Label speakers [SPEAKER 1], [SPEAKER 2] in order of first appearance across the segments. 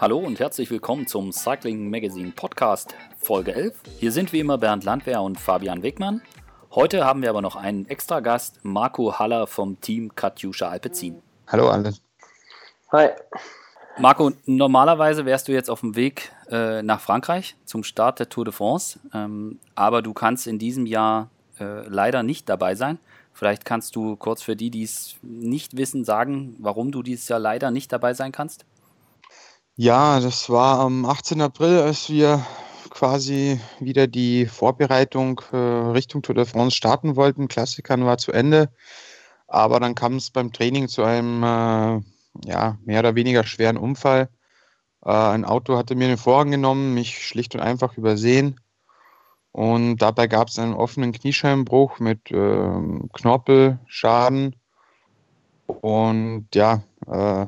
[SPEAKER 1] Hallo und herzlich willkommen zum Cycling Magazine Podcast Folge 11. Hier sind wie immer Bernd Landwehr und Fabian Wegmann. Heute haben wir aber noch einen extra Gast, Marco Haller vom Team Katjuscha Alpecin.
[SPEAKER 2] Hallo alle.
[SPEAKER 3] Hi.
[SPEAKER 1] Marco, normalerweise wärst du jetzt auf dem Weg äh, nach Frankreich zum Start der Tour de France, ähm, aber du kannst in diesem Jahr äh, leider nicht dabei sein. Vielleicht kannst du kurz für die, die es nicht wissen, sagen, warum du dieses Jahr leider nicht dabei sein kannst?
[SPEAKER 2] Ja, das war am 18. April, als wir quasi wieder die Vorbereitung äh, Richtung Tour de France starten wollten. Klassikern war zu Ende, aber dann kam es beim Training zu einem äh, ja, mehr oder weniger schweren Unfall. Äh, ein Auto hatte mir den Vorhang genommen, mich schlicht und einfach übersehen. Und dabei gab es einen offenen Kniescheibenbruch mit ähm, Knorpelschaden. Und ja, äh,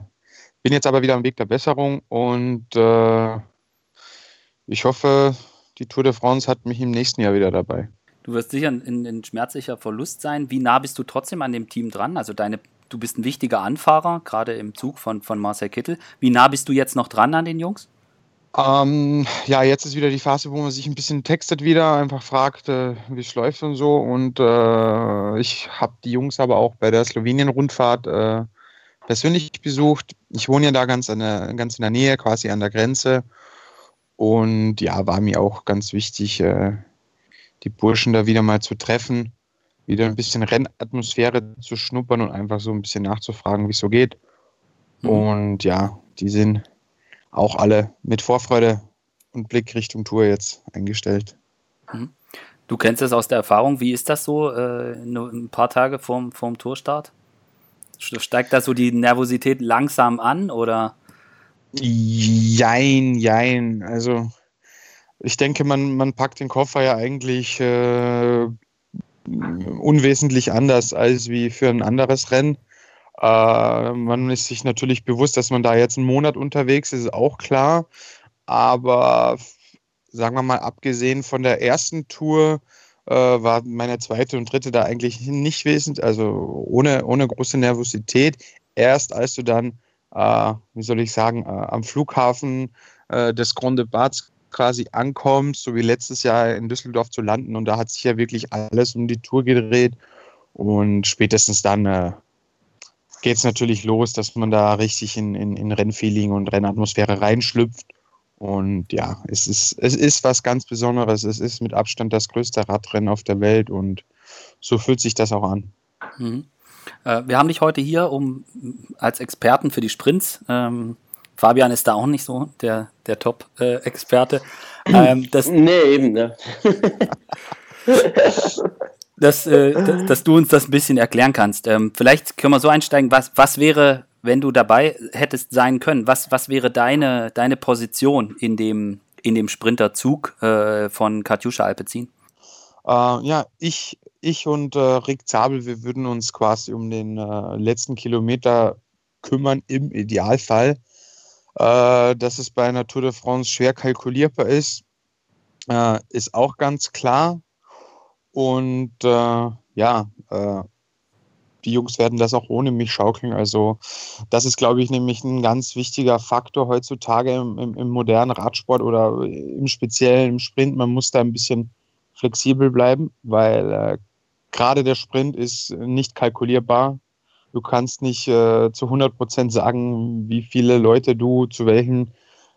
[SPEAKER 2] bin jetzt aber wieder am Weg der Besserung und äh, ich hoffe, die Tour de France hat mich im nächsten Jahr wieder dabei.
[SPEAKER 1] Du wirst sicher ein, ein schmerzlicher Verlust sein. Wie nah bist du trotzdem an dem Team dran? Also deine, du bist ein wichtiger Anfahrer, gerade im Zug von, von Marcel Kittel. Wie nah bist du jetzt noch dran an den Jungs?
[SPEAKER 2] Ähm, ja, jetzt ist wieder die Phase, wo man sich ein bisschen textet wieder, einfach fragt, äh, wie es läuft und so. Und äh, ich habe die Jungs aber auch bei der Slowenien-Rundfahrt äh, persönlich besucht. Ich wohne ja da ganz, der, ganz in der Nähe, quasi an der Grenze. Und ja, war mir auch ganz wichtig, äh, die Burschen da wieder mal zu treffen, wieder ein bisschen Rennatmosphäre zu schnuppern und einfach so ein bisschen nachzufragen, wie es so geht. Mhm. Und ja, die sind auch alle mit Vorfreude und Blick Richtung Tour jetzt eingestellt.
[SPEAKER 1] Mhm. Du kennst es aus der Erfahrung. Wie ist das so, äh, nur ein paar Tage vorm, vorm Tourstart? Steigt da so die Nervosität langsam an oder?
[SPEAKER 2] Jein, jein. Also ich denke, man, man packt den Koffer ja eigentlich äh, unwesentlich anders als wie für ein anderes Rennen. Äh, man ist sich natürlich bewusst, dass man da jetzt einen Monat unterwegs ist, ist auch klar. Aber sagen wir mal, abgesehen von der ersten Tour, äh, war meine zweite und dritte da eigentlich nicht wesentlich, also ohne, ohne große Nervosität. Erst als du dann, äh, wie soll ich sagen, äh, am Flughafen äh, des Grande Bads quasi ankommst, so wie letztes Jahr in Düsseldorf zu landen und da hat sich ja wirklich alles um die Tour gedreht und spätestens dann äh, geht es natürlich los, dass man da richtig in, in, in Rennfeeling und Rennatmosphäre reinschlüpft und ja, es ist, es ist was ganz Besonderes. Es ist mit Abstand das größte Radrennen auf der Welt und so fühlt sich das auch an.
[SPEAKER 1] Mhm. Äh, wir haben dich heute hier um als Experten für die Sprints. Ähm, Fabian ist da auch nicht so der, der Top-Experte. Äh, ähm,
[SPEAKER 3] nee, eben, ne?
[SPEAKER 1] dass, äh, dass du uns das ein bisschen erklären kannst. Ähm, vielleicht können wir so einsteigen, was, was wäre wenn du dabei hättest sein können, was, was wäre deine, deine Position in dem, in dem Sprinterzug äh, von Katjuscha Alpecin?
[SPEAKER 2] Äh, ja, ich, ich und äh, Rick Zabel, wir würden uns quasi um den äh, letzten Kilometer kümmern, im Idealfall. Äh, dass es bei einer Tour de France schwer kalkulierbar ist, äh, ist auch ganz klar. Und ja, die Jungs werden das auch ohne mich schaukeln. Also das ist, glaube ich, nämlich ein ganz wichtiger Faktor heutzutage im, im, im, modernen Radsport oder im speziellen im Sprint. Man muss da ein bisschen flexibel bleiben, weil äh, gerade der Sprint ist nicht kalkulierbar. Du kannst nicht äh, zu 100 Prozent sagen, wie viele Leute du zu welchen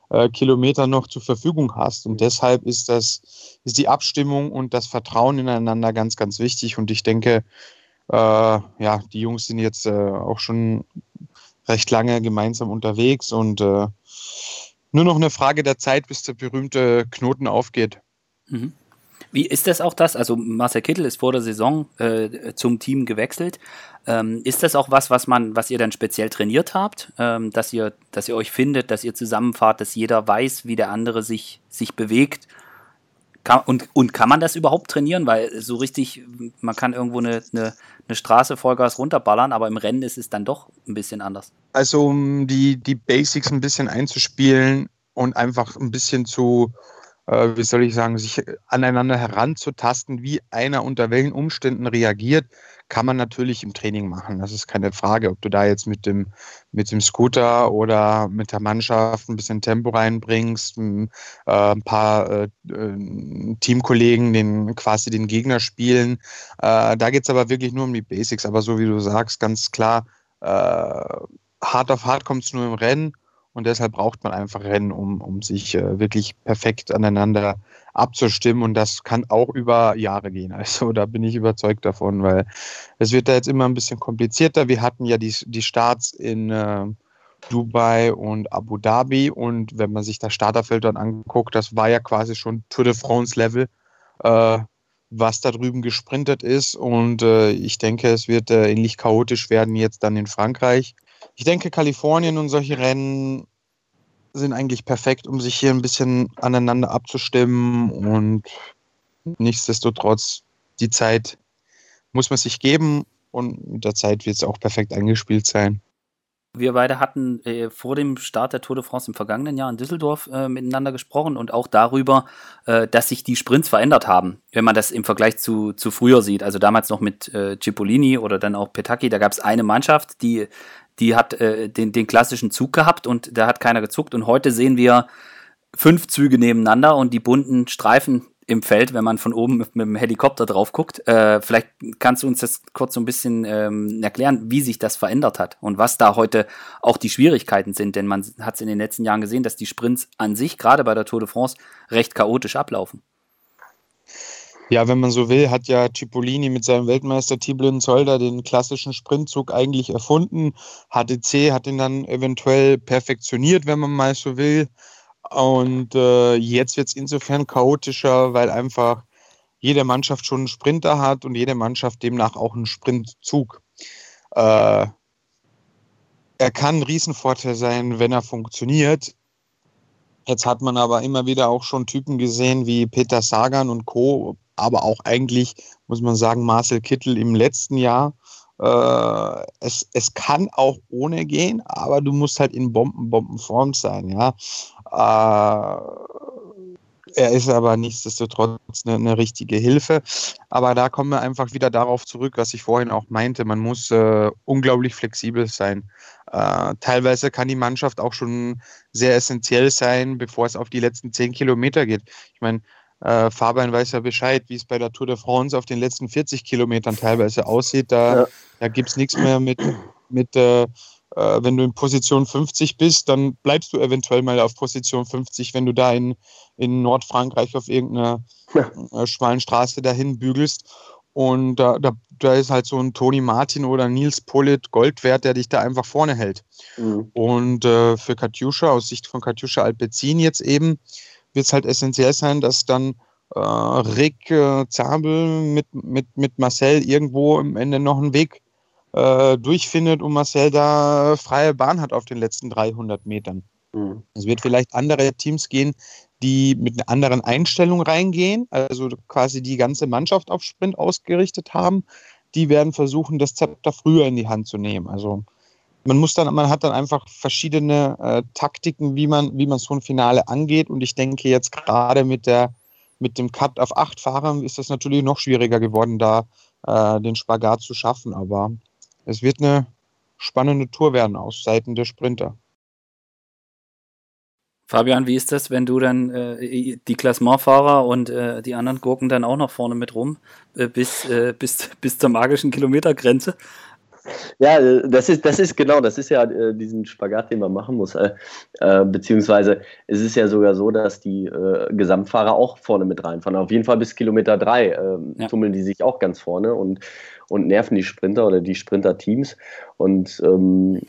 [SPEAKER 2] äh, Kilometern noch zur Verfügung hast. Und deshalb ist das, ist die Abstimmung und das Vertrauen ineinander ganz, ganz wichtig. Und ich denke, ja, die Jungs sind jetzt äh, auch schon recht lange gemeinsam unterwegs und äh, nur noch eine Frage der Zeit, bis der berühmte Knoten aufgeht.
[SPEAKER 1] Mhm. Wie ist das auch das? Also Marcel Kittel ist vor der Saison äh, zum Team gewechselt. Ähm, ist das auch was, was man, was ihr dann speziell trainiert habt, ähm, dass ihr, dass ihr euch findet, dass ihr zusammenfahrt, dass jeder weiß, wie der andere sich, sich bewegt kann, und, und kann man das überhaupt trainieren? Weil so richtig, man kann irgendwo eine, eine, eine Straße Vollgas runterballern, aber im Rennen ist es dann doch ein bisschen anders.
[SPEAKER 2] Also um die, die Basics ein bisschen einzuspielen und einfach ein bisschen zu äh, wie soll ich sagen, sich aneinander heranzutasten, wie einer unter welchen Umständen reagiert, kann man natürlich im Training machen. Das ist keine Frage, ob du da jetzt mit dem, mit dem Scooter oder mit der Mannschaft ein bisschen Tempo reinbringst, ein, äh, ein paar äh, äh, Teamkollegen den quasi den Gegner spielen. Äh, da geht es aber wirklich nur um die Basics. Aber so wie du sagst, ganz klar, äh, hart auf hart kommt es nur im Rennen und deshalb braucht man einfach Rennen, um, um sich äh, wirklich perfekt aneinander abzustimmen. Und das kann auch über Jahre gehen. Also da bin ich überzeugt davon, weil es wird da jetzt immer ein bisschen komplizierter. Wir hatten ja die, die Starts in äh, Dubai und Abu Dhabi. Und wenn man sich das Starterfeld dann anguckt, das war ja quasi schon Tour de France Level. Äh, was da drüben gesprintet ist. Und äh, ich denke, es wird äh, ähnlich chaotisch werden jetzt dann in Frankreich ich denke, Kalifornien und solche Rennen sind eigentlich perfekt, um sich hier ein bisschen aneinander abzustimmen und nichtsdestotrotz die Zeit muss man sich geben und mit der Zeit wird es auch perfekt eingespielt sein.
[SPEAKER 1] Wir beide hatten äh, vor dem Start der Tour de France im vergangenen Jahr in Düsseldorf äh, miteinander gesprochen und auch darüber, äh, dass sich die Sprints verändert haben, wenn man das im Vergleich zu, zu früher sieht. Also damals noch mit äh, Cipollini oder dann auch Petacchi, da gab es eine Mannschaft, die die hat äh, den, den klassischen Zug gehabt und da hat keiner gezuckt. Und heute sehen wir fünf Züge nebeneinander und die bunten Streifen im Feld, wenn man von oben mit, mit dem Helikopter drauf guckt. Äh, vielleicht kannst du uns das kurz so ein bisschen ähm, erklären, wie sich das verändert hat und was da heute auch die Schwierigkeiten sind. Denn man hat es in den letzten Jahren gesehen, dass die Sprints an sich, gerade bei der Tour de France, recht chaotisch ablaufen.
[SPEAKER 2] Ja, wenn man so will, hat ja Cipollini mit seinem Weltmeister Tiblin Zolder den klassischen Sprintzug eigentlich erfunden. HTC hat ihn dann eventuell perfektioniert, wenn man mal so will. Und äh, jetzt wird es insofern chaotischer, weil einfach jede Mannschaft schon einen Sprinter hat und jede Mannschaft demnach auch einen Sprintzug. Äh, er kann ein Riesenvorteil sein, wenn er funktioniert. Jetzt hat man aber immer wieder auch schon Typen gesehen wie Peter Sagan und Co., aber auch eigentlich, muss man sagen, Marcel Kittel im letzten Jahr. Äh, es, es kann auch ohne gehen, aber du musst halt in Bomben, Bombenform sein, ja. Äh, er ist aber nichtsdestotrotz eine, eine, richtige Hilfe. Aber da kommen wir einfach wieder darauf zurück, was ich vorhin auch meinte. Man muss äh, unglaublich flexibel sein. Äh, teilweise kann die Mannschaft auch schon sehr essentiell sein, bevor es auf die letzten zehn Kilometer geht. Ich meine, äh, Fabian weiß ja Bescheid, wie es bei der Tour de France auf den letzten 40 Kilometern teilweise aussieht. Da, ja. da gibt es nichts mehr mit, mit äh, äh, wenn du in Position 50 bist, dann bleibst du eventuell mal auf Position 50, wenn du da in, in Nordfrankreich auf irgendeiner ja. Äh, schmalen Straße dahin bügelst. Und da, da, da ist halt so ein Toni Martin oder Nils Pollitt Gold wert, der dich da einfach vorne hält. Mhm. Und äh, für Katjuscha, aus Sicht von Katjuscha Alpezin jetzt eben, wird es halt essentiell sein, dass dann äh, Rick äh, Zabel mit, mit, mit Marcel irgendwo am Ende noch einen Weg äh, durchfindet und Marcel da freie Bahn hat auf den letzten 300 Metern. Mhm. Es wird vielleicht andere Teams gehen, die mit einer anderen Einstellung reingehen, also quasi die ganze Mannschaft auf Sprint ausgerichtet haben. Die werden versuchen, das Zepter früher in die Hand zu nehmen. Also man muss dann, man hat dann einfach verschiedene äh, Taktiken, wie man, wie man so ein Finale angeht. Und ich denke jetzt gerade mit der, mit dem Cut auf acht Fahrer ist das natürlich noch schwieriger geworden, da äh, den Spagat zu schaffen. Aber es wird eine spannende Tour werden aus Seiten der Sprinter.
[SPEAKER 1] Fabian, wie ist das, wenn du dann äh, die Klassementfahrer und äh, die anderen Gurken dann auch noch vorne mit rum äh, bis, äh, bis, bis zur magischen Kilometergrenze?
[SPEAKER 3] Ja, das ist, das ist genau, das ist ja äh, diesen Spagat, den man machen muss. Äh, äh, beziehungsweise es ist ja sogar so, dass die äh, Gesamtfahrer auch vorne mit reinfahren. Auf jeden Fall bis Kilometer drei äh, ja. tummeln die sich auch ganz vorne und, und nerven die Sprinter oder die Sprinter-Teams. Und ähm,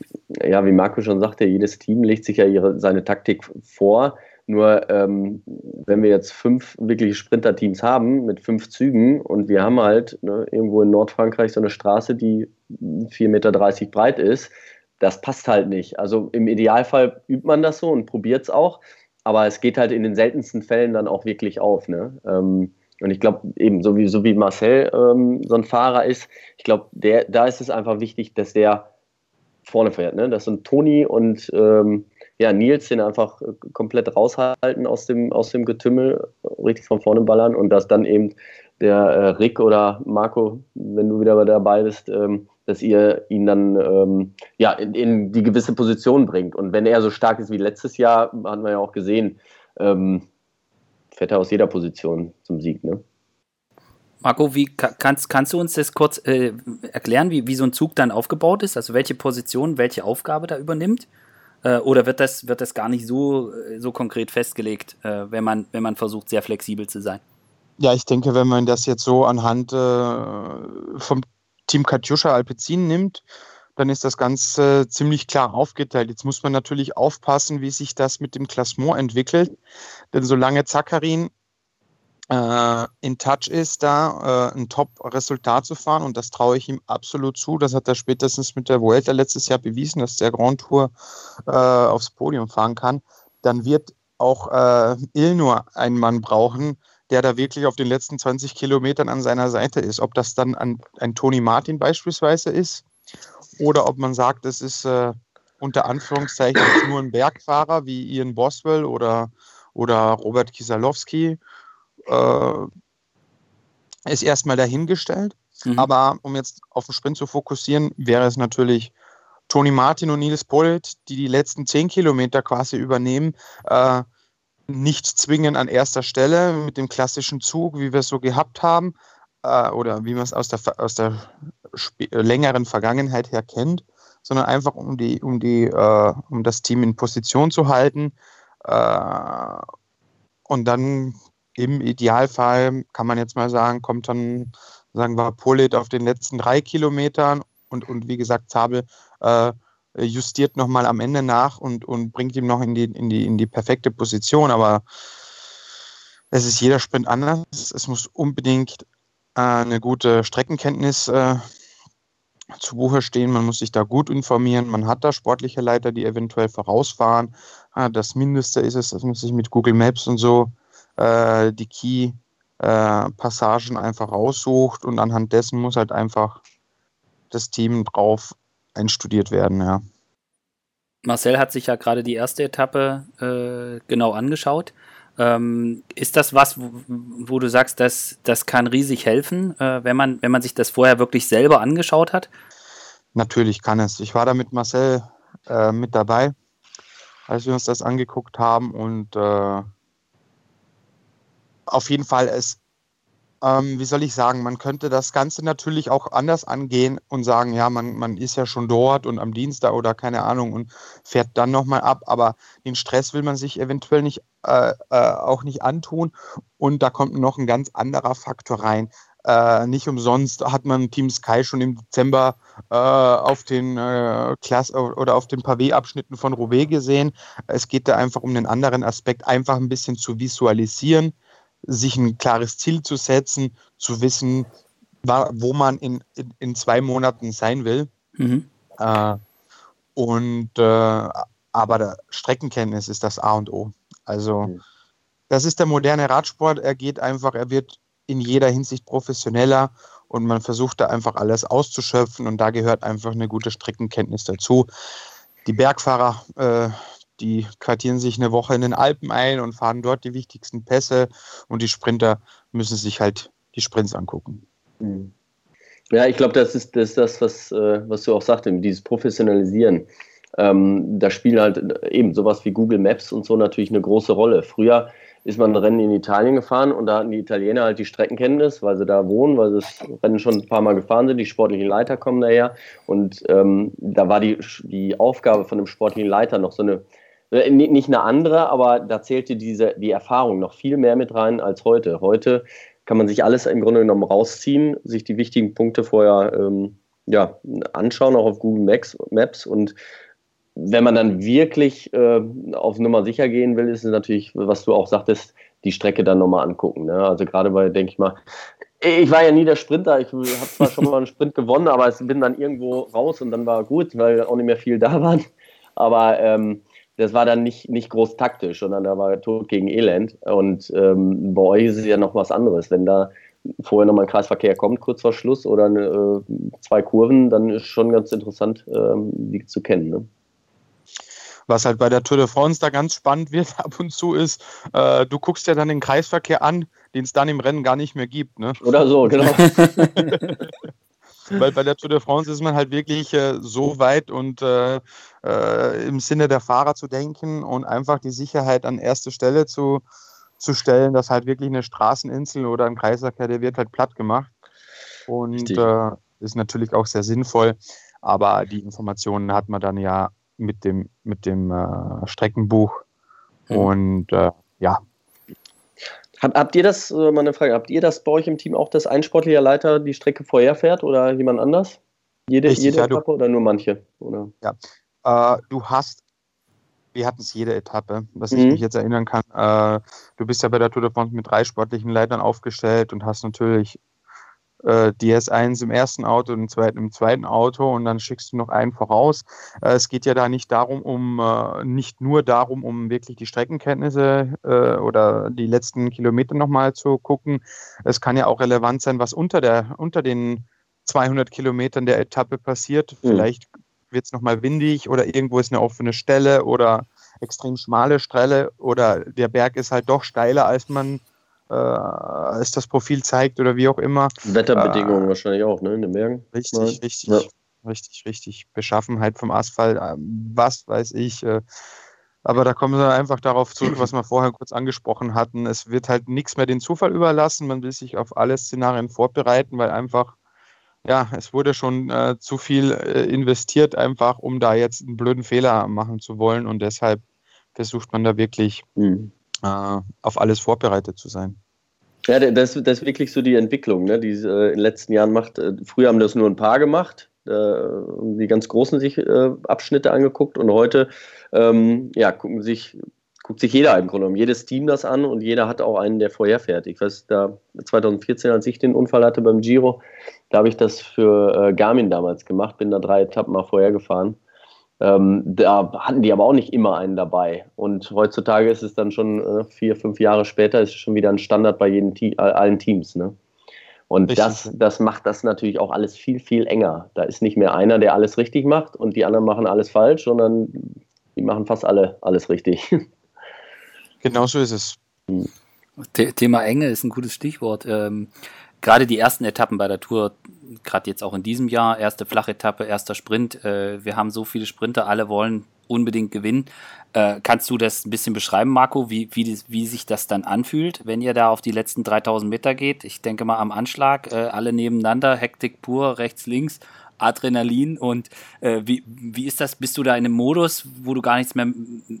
[SPEAKER 3] ja, wie Marco schon sagte, jedes Team legt sich ja ihre, seine Taktik vor nur ähm, wenn wir jetzt fünf wirkliche Sprinter-Teams haben mit fünf Zügen und wir haben halt ne, irgendwo in Nordfrankreich so eine Straße, die 4,30 Meter breit ist, das passt halt nicht. Also im Idealfall übt man das so und probiert es auch, aber es geht halt in den seltensten Fällen dann auch wirklich auf. Ne? Ähm, und ich glaube, eben so wie, so wie Marcel ähm, so ein Fahrer ist, ich glaube, da ist es einfach wichtig, dass der vorne fährt. Ne? Dass so ein Toni und ähm, ja, Nils den einfach äh, komplett raushalten aus dem, aus dem Getümmel, richtig von vorne ballern und dass dann eben der äh, Rick oder Marco, wenn du wieder dabei bist, ähm, dass ihr ihn dann ähm, ja, in, in, die gewisse Position bringt. Und wenn er so stark ist wie letztes Jahr, hatten wir ja auch gesehen, ähm, fährt er aus jeder Position zum Sieg. Ne?
[SPEAKER 1] Marco, wie kannst, kannst du uns das kurz äh, erklären, wie, wie so ein Zug dann aufgebaut ist? Also welche Position, welche Aufgabe da übernimmt? Äh, oder wird das, wird das gar nicht so, äh, so konkret festgelegt, äh, wenn, man, wenn man versucht, sehr flexibel zu sein?
[SPEAKER 2] Ja, ich denke, wenn man das jetzt so anhand äh, vom Team Katjuscha Alpecin nimmt, dann ist das Ganze ziemlich klar aufgeteilt. Jetzt muss man natürlich aufpassen, wie sich das mit dem Klassement entwickelt. Denn solange Zakarin in Touch ist, da äh, ein Top-Resultat zu fahren, und das traue ich ihm absolut zu, das hat er spätestens mit der Vuelta letztes Jahr bewiesen, dass der Grand Tour äh, aufs Podium fahren kann, dann wird auch äh, Ilnur einen Mann brauchen, der da wirklich auf den letzten 20 Kilometern an seiner Seite ist. Ob das dann ein, ein Tony Martin beispielsweise ist oder ob man sagt, es ist äh, unter Anführungszeichen nur ein Bergfahrer wie Ian Boswell oder, oder Robert Kisalowski, äh, ist erstmal dahingestellt. Mhm. Aber um jetzt auf den Sprint zu fokussieren, wäre es natürlich Tony Martin und Nils Pollitt, die die letzten 10 Kilometer quasi übernehmen. Äh, nicht zwingend an erster Stelle mit dem klassischen Zug, wie wir es so gehabt haben, äh, oder wie man es aus der, aus der längeren Vergangenheit her kennt, sondern einfach um die, um die, äh, um das Team in Position zu halten. Äh, und dann im Idealfall kann man jetzt mal sagen, kommt dann, sagen wir, Polit auf den letzten drei Kilometern und, und wie gesagt, Zabel äh, justiert nochmal am Ende nach und, und bringt ihm noch in die, in, die, in die perfekte Position. Aber es ist jeder Sprint anders. Es muss unbedingt äh, eine gute Streckenkenntnis äh, zu Buche stehen. Man muss sich da gut informieren. Man hat da sportliche Leiter, die eventuell vorausfahren. Ah, das Mindeste ist es, dass man sich mit Google Maps und so äh, die Key-Passagen äh, einfach raussucht und anhand dessen muss halt einfach das Team drauf einstudiert werden, ja.
[SPEAKER 1] Marcel hat sich ja gerade die erste Etappe äh, genau angeschaut. Ähm, ist das was, wo, wo, du sagst, dass das kann riesig helfen, äh, wenn, man, wenn man sich das vorher wirklich selber angeschaut hat?
[SPEAKER 2] Natürlich kann es. Ich war da mit Marcel äh, mit dabei, als wir uns das angeguckt haben und äh, auf jeden Fall es ähm, wie soll ich sagen, man könnte das Ganze natürlich auch anders angehen und sagen, ja, man, man ist ja schon dort und am Dienstag oder keine Ahnung und fährt dann nochmal ab, aber den Stress will man sich eventuell nicht, äh, äh, auch nicht antun und da kommt noch ein ganz anderer Faktor rein. Äh, nicht umsonst hat man Team Sky schon im Dezember äh, auf den äh, Klass oder auf den Pavé-Abschnitten von Roubaix gesehen. Es geht da einfach um einen anderen Aspekt, einfach ein bisschen zu visualisieren sich ein klares Ziel zu setzen, zu wissen, wo man in, in, in zwei Monaten sein will. Mhm. Äh, und äh, aber der Streckenkenntnis ist das A und O. Also mhm. das ist der moderne Radsport. Er geht einfach, er wird in jeder Hinsicht professioneller und man versucht da einfach alles auszuschöpfen und da gehört einfach eine gute Streckenkenntnis dazu. Die Bergfahrer äh, die quartieren sich eine Woche in den Alpen ein und fahren dort die wichtigsten Pässe und die Sprinter müssen sich halt die Sprints angucken.
[SPEAKER 3] Mhm. Ja, ich glaube, das ist, das ist das, was, äh, was du auch sagtest, dieses Professionalisieren. Ähm, da spielen halt eben sowas wie Google Maps und so natürlich eine große Rolle. Früher ist man ein Rennen in Italien gefahren und da hatten die Italiener halt die Streckenkenntnis, weil sie da wohnen, weil sie das Rennen schon ein paar Mal gefahren sind. Die sportlichen Leiter kommen daher und ähm, da war die, die Aufgabe von dem sportlichen Leiter noch so eine äh, nicht eine andere, aber da zählte diese, die Erfahrung noch viel mehr mit rein als heute. Heute kann man sich alles im Grunde genommen rausziehen, sich die wichtigen Punkte vorher ähm, ja, anschauen, auch auf Google Maps, Maps. Und wenn man dann wirklich äh, auf Nummer sicher gehen will, ist es natürlich, was du auch sagtest, die Strecke dann nochmal angucken. Ne? Also gerade bei, denke ich mal, ich war ja nie der Sprinter. Ich habe zwar schon mal einen Sprint gewonnen, aber ich bin dann irgendwo raus und dann war gut, weil auch nicht mehr viel da waren. Aber ähm, das war dann nicht, nicht groß taktisch, sondern da war Tod gegen Elend. Und ähm, bei euch ist es ja noch was anderes. Wenn da vorher nochmal ein Kreisverkehr kommt, kurz vor Schluss, oder eine, äh, zwei Kurven, dann ist schon ganz interessant, ähm, die zu kennen. Ne?
[SPEAKER 2] Was halt bei der Tour de France da ganz spannend wird ab und zu ist, äh, du guckst ja dann den Kreisverkehr an, den es dann im Rennen gar nicht mehr gibt. Ne?
[SPEAKER 3] Oder so, genau.
[SPEAKER 2] Weil bei der Tour de France ist man halt wirklich äh, so weit und äh, äh, im Sinne der Fahrer zu denken und einfach die Sicherheit an erste Stelle zu, zu stellen, dass halt wirklich eine Straßeninsel oder ein Kreisverkehr, der wird halt platt gemacht. Und äh, ist natürlich auch sehr sinnvoll. Aber die Informationen hat man dann ja mit dem, mit dem äh, Streckenbuch. Mhm. Und äh, ja.
[SPEAKER 3] Hab, habt ihr das, äh, meine Frage, habt ihr das bei euch im Team auch, dass ein sportlicher Leiter die Strecke vorher fährt oder jemand anders? Jede, Richtig, jede ja, Etappe oder nur manche? Oder?
[SPEAKER 2] Ja. Äh, du hast wir hatten es jede Etappe, was mhm. ich mich jetzt erinnern kann. Äh, du bist ja bei der Tour de France mit drei sportlichen Leitern aufgestellt und hast natürlich äh, DS1 im ersten Auto und im zweiten, im zweiten Auto und dann schickst du noch einen voraus. Äh, es geht ja da nicht darum, um äh, nicht nur darum, um wirklich die Streckenkenntnisse äh, oder die letzten Kilometer nochmal zu gucken. Es kann ja auch relevant sein, was unter der unter den 200 Kilometern der Etappe passiert. Mhm. Vielleicht wird es nochmal windig oder irgendwo ist eine offene Stelle oder extrem schmale Stelle oder der Berg ist halt doch steiler, als man äh, es das Profil zeigt oder wie auch immer.
[SPEAKER 3] Wetterbedingungen äh, wahrscheinlich auch, ne, in den Bergen.
[SPEAKER 2] Richtig, Mal. richtig, ja. richtig, richtig. Beschaffenheit vom Asphalt, äh, was weiß ich. Äh, aber da kommen wir einfach darauf zurück, was wir vorher kurz angesprochen hatten. Es wird halt nichts mehr den Zufall überlassen. Man will sich auf alle Szenarien vorbereiten, weil einfach, ja, es wurde schon äh, zu viel äh, investiert, einfach um da jetzt einen blöden Fehler machen zu wollen. Und deshalb versucht man da wirklich mhm auf alles vorbereitet zu sein.
[SPEAKER 3] Ja, das, das ist wirklich so die Entwicklung, ne, die es äh, in den letzten Jahren macht. Äh, früher haben das nur ein paar gemacht, äh, die ganz großen sich äh, Abschnitte angeguckt und heute ähm, ja, gucken sich, guckt sich jeder im Grunde genommen, jedes Team das an und jeder hat auch einen, der vorher fährt. Ich weiß, da 2014, als ich den Unfall hatte beim Giro, da habe ich das für äh, Garmin damals gemacht, bin da drei Etappen mal vorher gefahren ähm, da hatten die aber auch nicht immer einen dabei. Und heutzutage ist es dann schon äh, vier, fünf Jahre später, ist es schon wieder ein Standard bei jedem Te allen Teams. Ne? Und das, das macht das natürlich auch alles viel, viel enger. Da ist nicht mehr einer, der alles richtig macht und die anderen machen alles falsch, sondern die machen fast alle alles richtig.
[SPEAKER 2] Genau so ist es. Hm.
[SPEAKER 1] Thema Enge ist ein gutes Stichwort. Ähm, gerade die ersten Etappen bei der Tour, gerade jetzt auch in diesem Jahr, erste Flachetappe, erster Sprint, äh, wir haben so viele Sprinter, alle wollen unbedingt gewinnen. Äh, kannst du das ein bisschen beschreiben, Marco, wie, wie, wie sich das dann anfühlt, wenn ihr da auf die letzten 3000 Meter geht? Ich denke mal am Anschlag, äh, alle nebeneinander, Hektik pur, rechts, links, Adrenalin und äh, wie, wie ist das? Bist du da in einem Modus, wo du gar nichts mehr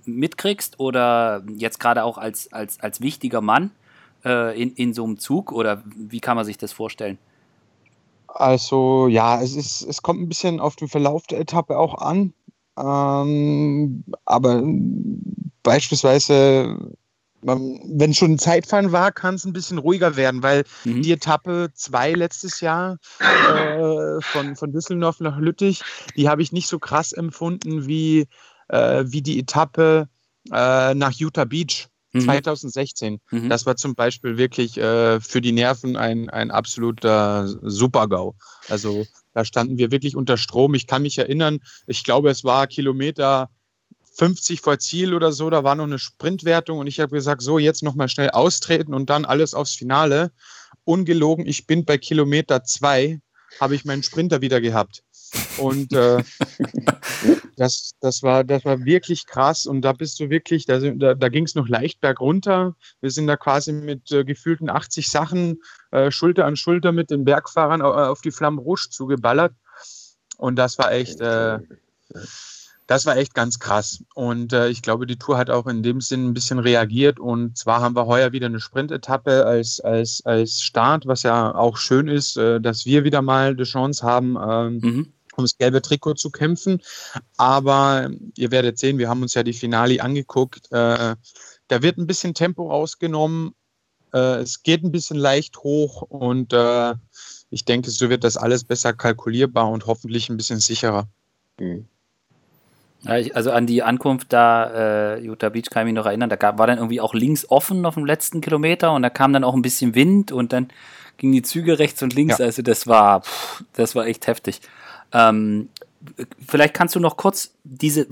[SPEAKER 1] mitkriegst oder jetzt gerade auch als, als, als wichtiger Mann? Äh, in, in so einem Zug oder wie kann man sich das vorstellen?
[SPEAKER 2] Also ja, es, ist, es kommt ein bisschen auf den Verlauf der Etappe auch an. Ähm, aber beispielsweise, wenn schon ein Zeitfahren war, kann es ein bisschen ruhiger werden, weil mhm. die Etappe 2 letztes Jahr äh, von, von Düsseldorf nach Lüttich, die habe ich nicht so krass empfunden wie, äh, wie die Etappe äh, nach Utah Beach. 2016. Mhm. mhm. Das war zum Beispiel wirklich äh, für die Nerven ein, ein absoluter Supergau. Also da standen wir wirklich unter Strom. Ich kann mich erinnern, ich glaube, es war Kilometer 50 vor Ziel oder so, da war noch eine Sprintwertung und ich habe gesagt, so jetzt nochmal schnell austreten und dann alles aufs Finale. Ungelogen, ich bin bei Kilometer 2, habe ich meinen Sprinter wieder gehabt. Und äh, das, das, war, das war wirklich krass. Und da bist du wirklich, da, da, da ging es noch leicht bergunter. Wir sind da quasi mit äh, gefühlten 80 Sachen äh, Schulter an Schulter mit den Bergfahrern auf die Flamme Rouge zugeballert. Und das war echt, äh, das war echt ganz krass. Und äh, ich glaube, die Tour hat auch in dem Sinn ein bisschen reagiert. Und zwar haben wir heuer wieder eine Sprintetappe als, als, als Start, was ja auch schön ist, äh, dass wir wieder mal eine Chance haben, ähm, mhm ums gelbe Trikot zu kämpfen. Aber ihr werdet sehen, wir haben uns ja die Finale angeguckt. Äh, da wird ein bisschen Tempo rausgenommen. Äh, es geht ein bisschen leicht hoch und äh, ich denke, so wird das alles besser kalkulierbar und hoffentlich ein bisschen sicherer. Mhm.
[SPEAKER 1] Also an die Ankunft da, äh, Utah Beach kann ich mich noch erinnern, da gab, war dann irgendwie auch links offen auf dem letzten Kilometer und da kam dann auch ein bisschen Wind und dann gingen die Züge rechts und links. Ja. Also das war, pff, das war echt heftig. Ähm, vielleicht kannst du noch kurz diese,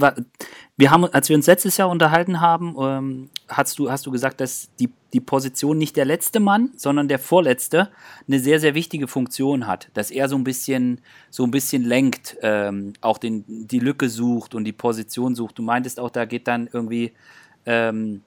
[SPEAKER 1] wir haben, als wir uns letztes Jahr unterhalten haben, ähm, hast du, hast du gesagt, dass die, die Position nicht der letzte Mann, sondern der vorletzte eine sehr, sehr wichtige Funktion hat, dass er so ein bisschen, so ein bisschen lenkt, ähm, auch den, die Lücke sucht und die Position sucht. Du meintest auch, da geht dann irgendwie, ähm,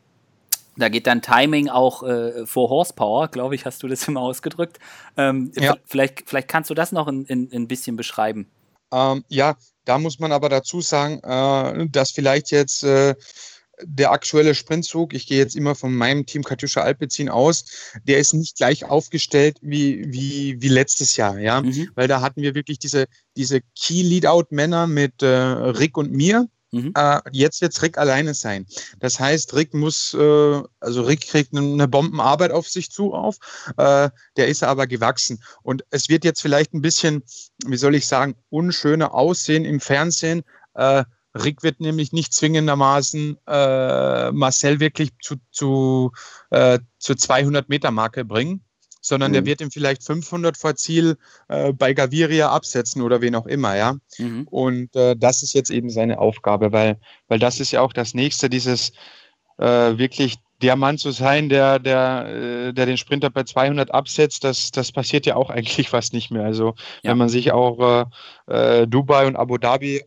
[SPEAKER 1] da geht dann Timing auch äh, vor Horsepower, glaube ich, hast du das immer ausgedrückt. Ähm, ja. vielleicht, vielleicht kannst du das noch ein, ein, ein bisschen beschreiben.
[SPEAKER 2] Ähm, ja, da muss man aber dazu sagen, äh, dass vielleicht jetzt äh, der aktuelle Sprintzug, ich gehe jetzt immer von meinem Team Katjuscha Alpezin aus, der ist nicht gleich aufgestellt wie, wie, wie letztes Jahr, ja, mhm. weil da hatten wir wirklich diese, diese Key-Leadout-Männer mit äh, Rick und mir, Mhm. Äh, jetzt wird Rick alleine sein. Das heißt, Rick muss, äh, also Rick kriegt eine Bombenarbeit auf sich zu auf. Äh, der ist aber gewachsen. Und es wird jetzt vielleicht ein bisschen, wie soll ich sagen, unschöner aussehen im Fernsehen. Äh, Rick wird nämlich nicht zwingendermaßen äh, Marcel wirklich zu, zu, äh, zur 200 Meter Marke bringen sondern mhm. der wird ihm vielleicht 500 vor Ziel äh, bei Gaviria absetzen oder wen auch immer, ja. Mhm. Und äh, das ist jetzt eben seine Aufgabe, weil, weil das ist ja auch das nächste, dieses äh, wirklich der Mann zu sein, der, der, äh, der den Sprinter bei 200 absetzt, das, das passiert ja auch eigentlich fast nicht mehr. Also ja. wenn man sich auch äh, äh, Dubai und Abu Dhabi äh,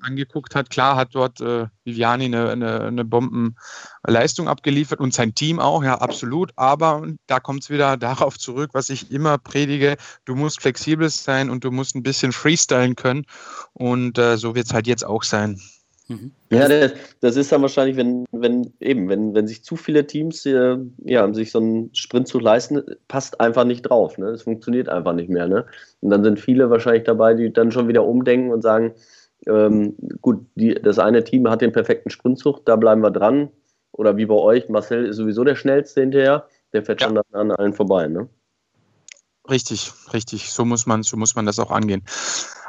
[SPEAKER 2] angeguckt hat, klar hat dort äh, Viviani eine, eine, eine Bombenleistung abgeliefert und sein Team auch, ja, absolut. Aber da kommt es wieder darauf zurück, was ich immer predige, du musst flexibel sein und du musst ein bisschen freestylen können. Und äh, so wird es halt jetzt auch sein.
[SPEAKER 3] Mhm. Ja, das, das, ist dann wahrscheinlich, wenn, wenn eben, wenn, wenn sich zu viele Teams äh, ja, sich so einen Sprint zu leisten, passt einfach nicht drauf. Ne? Es funktioniert einfach nicht mehr. Ne? Und dann sind viele wahrscheinlich dabei, die dann schon wieder umdenken und sagen, ähm, gut, die, das eine Team hat den perfekten Sprintzug, da bleiben wir dran. Oder wie bei euch, Marcel ist sowieso der schnellste hinterher, der fährt ja. schon an allen vorbei. Ne?
[SPEAKER 2] Richtig, richtig. So muss man, so muss man das auch angehen.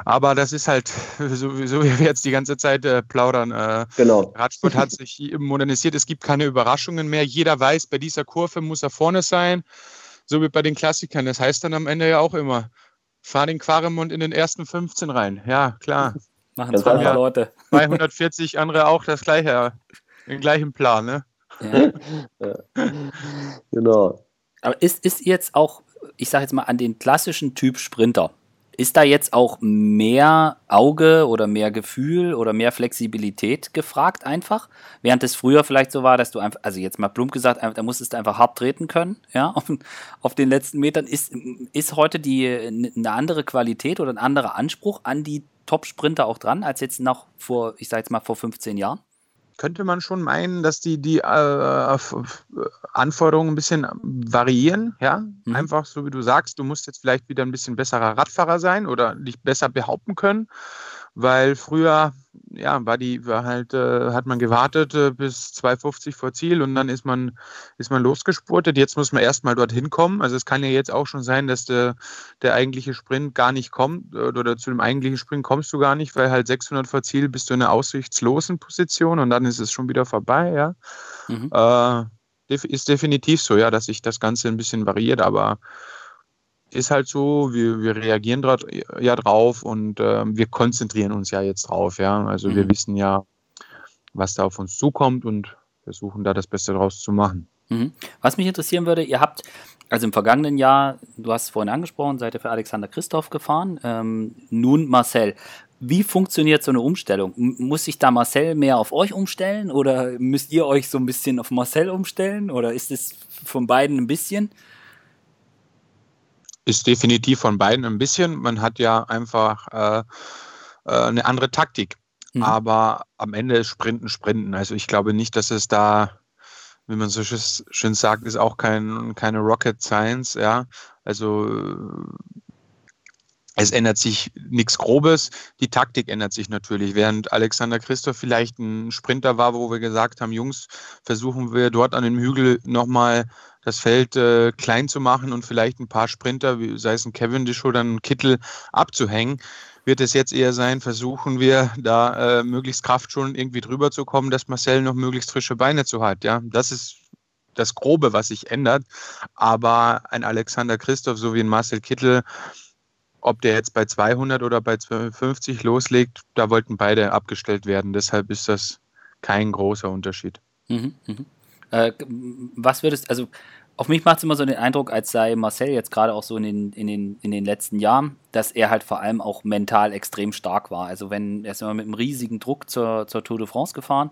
[SPEAKER 2] Aber das ist halt, so, so wie wir jetzt die ganze Zeit äh, plaudern. Äh,
[SPEAKER 3] genau.
[SPEAKER 2] Radsport hat sich modernisiert. Es gibt keine Überraschungen mehr. Jeder weiß, bei dieser Kurve muss er vorne sein. So wie bei den Klassikern. Das heißt dann am Ende ja auch immer, fahr den Quaremund in den ersten 15 rein. Ja, klar.
[SPEAKER 1] Machen zwei ja, Leute.
[SPEAKER 2] 240 andere auch das gleiche, den gleichen Plan, ne? Ja.
[SPEAKER 3] ja. Genau.
[SPEAKER 1] Aber ist, ist jetzt auch ich sage jetzt mal, an den klassischen Typ Sprinter. Ist da jetzt auch mehr Auge oder mehr Gefühl oder mehr Flexibilität gefragt einfach? Während es früher vielleicht so war, dass du einfach, also jetzt mal plump gesagt, da musstest du einfach hart treten können, ja, auf, auf den letzten Metern. Ist, ist heute die, eine andere Qualität oder ein anderer Anspruch an die Top-Sprinter auch dran, als jetzt noch vor, ich sage jetzt mal vor 15 Jahren?
[SPEAKER 2] Könnte man schon meinen, dass die, die äh, Anforderungen ein bisschen variieren. Ja, mhm. einfach so wie du sagst, du musst jetzt vielleicht wieder ein bisschen besserer Radfahrer sein oder dich besser behaupten können weil früher ja war die war halt äh, hat man gewartet äh, bis 250 vor Ziel und dann ist man ist man losgespurtet. Jetzt muss man erstmal dorthin kommen. Also es kann ja jetzt auch schon sein, dass der der eigentliche Sprint gar nicht kommt äh, oder zu dem eigentlichen Sprint kommst du gar nicht, weil halt 600 vor Ziel bist du in einer aussichtslosen Position und dann ist es schon wieder vorbei. Ja, mhm. äh, ist definitiv so, ja, dass sich das Ganze ein bisschen variiert, aber ist halt so, wir, wir reagieren dort ja drauf und äh, wir konzentrieren uns ja jetzt drauf, ja. Also mhm. wir wissen ja, was da auf uns zukommt und versuchen da das Beste draus zu machen.
[SPEAKER 1] Mhm. Was mich interessieren würde, ihr habt, also im vergangenen Jahr, du hast es vorhin angesprochen, seid ihr für Alexander Christoph gefahren, ähm, nun Marcel. Wie funktioniert so eine Umstellung? Muss sich da Marcel mehr auf euch umstellen oder müsst ihr euch so ein bisschen auf Marcel umstellen oder ist es von beiden ein bisschen?
[SPEAKER 2] Ist definitiv von beiden ein bisschen. Man hat ja einfach äh, äh, eine andere Taktik. Mhm. Aber am Ende ist Sprinten, Sprinten. Also ich glaube nicht, dass es da, wie man so schön sagt, ist auch kein, keine Rocket Science, ja. Also es ändert sich nichts Grobes. Die Taktik ändert sich natürlich. Während Alexander Christoph vielleicht ein Sprinter war, wo wir gesagt haben, Jungs, versuchen wir dort an dem Hügel nochmal das Feld äh, klein zu machen und vielleicht ein paar Sprinter, sei es ein Cavendish oder ein Kittel, abzuhängen, wird es jetzt eher sein, versuchen wir da äh, möglichst kraftschonend irgendwie drüber zu kommen, dass Marcel noch möglichst frische Beine zu hat. Ja, das ist das Grobe, was sich ändert. Aber ein Alexander Christoph sowie ein Marcel Kittel, ob der jetzt bei 200 oder bei 250 loslegt, da wollten beide abgestellt werden. Deshalb ist das kein großer Unterschied. Mhm,
[SPEAKER 1] mh. äh, was würdest, also auf mich macht es immer so den Eindruck, als sei Marcel jetzt gerade auch so in den, in, den, in den letzten Jahren, dass er halt vor allem auch mental extrem stark war. Also wenn er ist immer mit einem riesigen Druck zur, zur Tour de France gefahren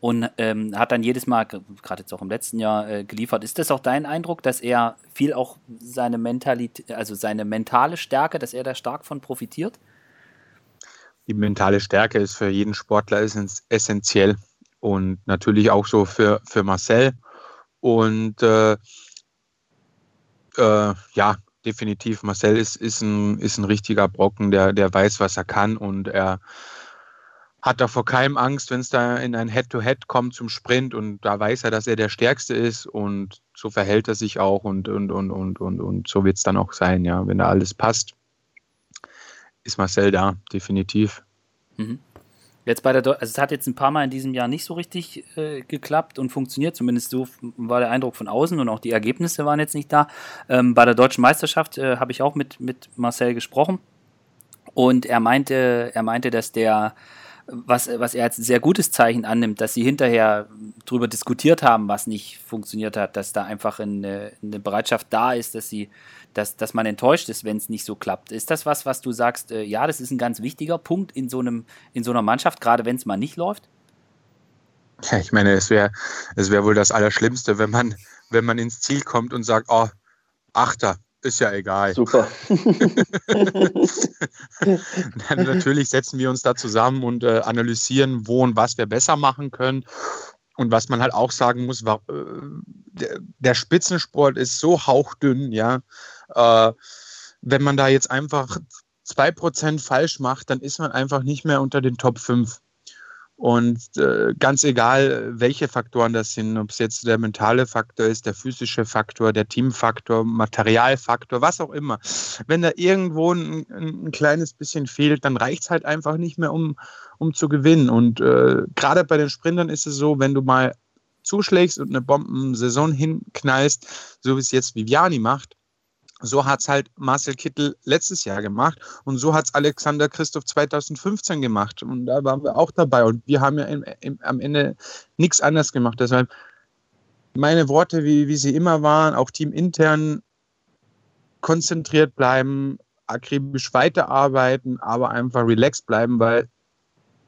[SPEAKER 1] und ähm, hat dann jedes Mal, gerade jetzt auch im letzten Jahr, äh, geliefert. Ist das auch dein Eindruck, dass er viel auch seine Mentalität, also seine mentale Stärke, dass er da stark von profitiert?
[SPEAKER 2] Die mentale Stärke ist für jeden Sportler essentiell und natürlich auch so für, für Marcel. Und äh, äh, ja, definitiv. Marcel ist, ist, ein, ist ein richtiger Brocken, der, der weiß, was er kann und er hat da vor keinem Angst, wenn es da in ein Head-to-Head -Head kommt zum Sprint und da weiß er, dass er der Stärkste ist und so verhält er sich auch und, und, und, und, und, und so wird es dann auch sein, ja. Wenn da alles passt, ist Marcel da, definitiv. Mhm.
[SPEAKER 1] Jetzt bei der, also es hat jetzt ein paar Mal in diesem Jahr nicht so richtig äh, geklappt und funktioniert, zumindest so war der Eindruck von außen und auch die Ergebnisse waren jetzt nicht da. Ähm, bei der deutschen Meisterschaft äh, habe ich auch mit, mit Marcel gesprochen und er meinte, er meinte, dass der was, was er als sehr gutes Zeichen annimmt, dass sie hinterher darüber diskutiert haben, was nicht funktioniert hat, dass da einfach eine, eine Bereitschaft da ist, dass sie, dass, dass man enttäuscht ist, wenn es nicht so klappt. Ist das was, was du sagst, äh, ja, das ist ein ganz wichtiger Punkt in so einem, in so einer Mannschaft, gerade wenn es mal nicht läuft?
[SPEAKER 2] Ja, ich meine, es wäre es wär wohl das Allerschlimmste, wenn man, wenn man ins Ziel kommt und sagt, oh, Achter, ist ja egal.
[SPEAKER 3] Super.
[SPEAKER 2] Dann natürlich setzen wir uns da zusammen und äh, analysieren, wo und was wir besser machen können. Und was man halt auch sagen muss, war, äh, der, der, Spitzensport ist so hauchdünn, ja. Äh, wenn man da jetzt einfach 2% falsch macht, dann ist man einfach nicht mehr unter den Top 5. Und äh, ganz egal, welche Faktoren das sind, ob es jetzt der mentale Faktor ist, der physische Faktor, der Teamfaktor, Materialfaktor, was auch immer. Wenn da irgendwo ein, ein kleines bisschen fehlt, dann reicht es halt einfach nicht mehr, um, um zu gewinnen. Und äh, gerade bei den Sprintern ist es so, wenn du mal zuschlägst und eine Bombensaison hinknallst, so wie es jetzt Viviani macht, so hat es halt Marcel Kittel letztes Jahr gemacht und so hat es Alexander Christoph 2015 gemacht. Und da waren wir auch dabei. Und wir haben ja im, im, am Ende nichts anderes gemacht. Deshalb meine Worte, wie, wie sie immer waren, auch teamintern konzentriert bleiben, akribisch weiterarbeiten, aber einfach relaxed bleiben, weil